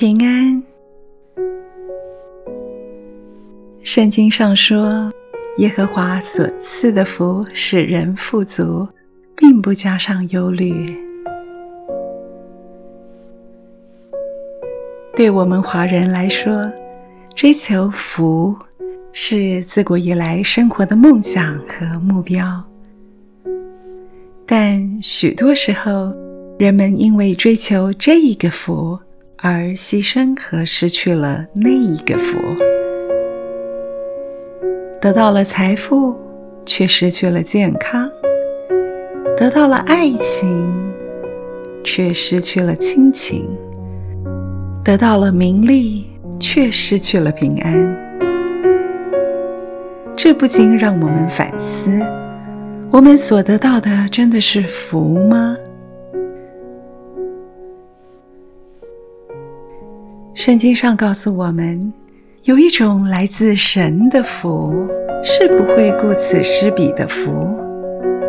平安。圣经上说，耶和华所赐的福使人富足，并不加上忧虑。对我们华人来说，追求福是自古以来生活的梦想和目标。但许多时候，人们因为追求这一个福，而牺牲和失去了那一个福。得到了财富，却失去了健康；得到了爱情，却失去了亲情；得到了名利，却失去了平安。这不禁让我们反思：我们所得到的真的是福吗？圣经上告诉我们。有一种来自神的福，是不会顾此失彼的福，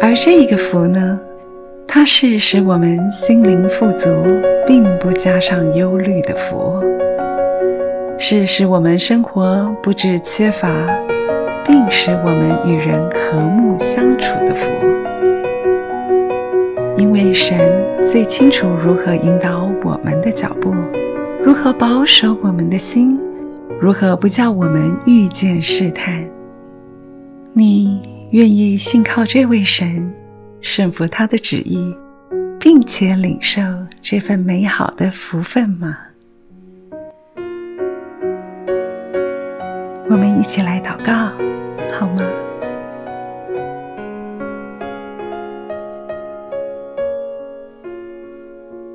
而这一个福呢，它是使我们心灵富足，并不加上忧虑的福，是使我们生活不致缺乏，并使我们与人和睦相处的福。因为神最清楚如何引导我们的脚步，如何保守我们的心。如何不叫我们遇见试探？你愿意信靠这位神，顺服他的旨意，并且领受这份美好的福分吗？我们一起来祷告，好吗？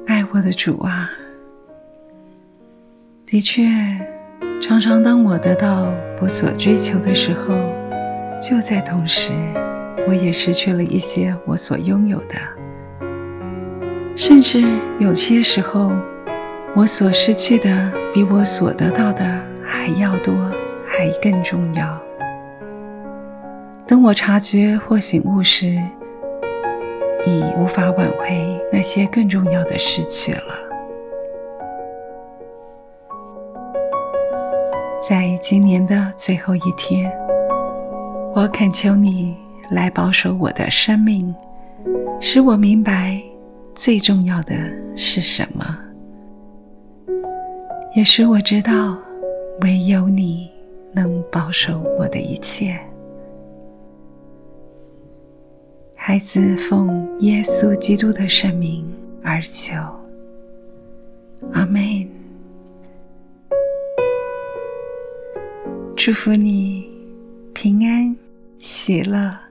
爱我的主啊，的确。常常，当我得到我所追求的时候，就在同时，我也失去了一些我所拥有的。甚至有些时候，我所失去的比我所得到的还要多，还更重要。等我察觉或醒悟时，已无法挽回那些更重要的失去了。今年的最后一天，我恳求你来保守我的生命，使我明白最重要的是什么，也使我知道唯有你能保守我的一切。孩子奉耶稣基督的圣名而求，阿门。祝福你平安喜乐。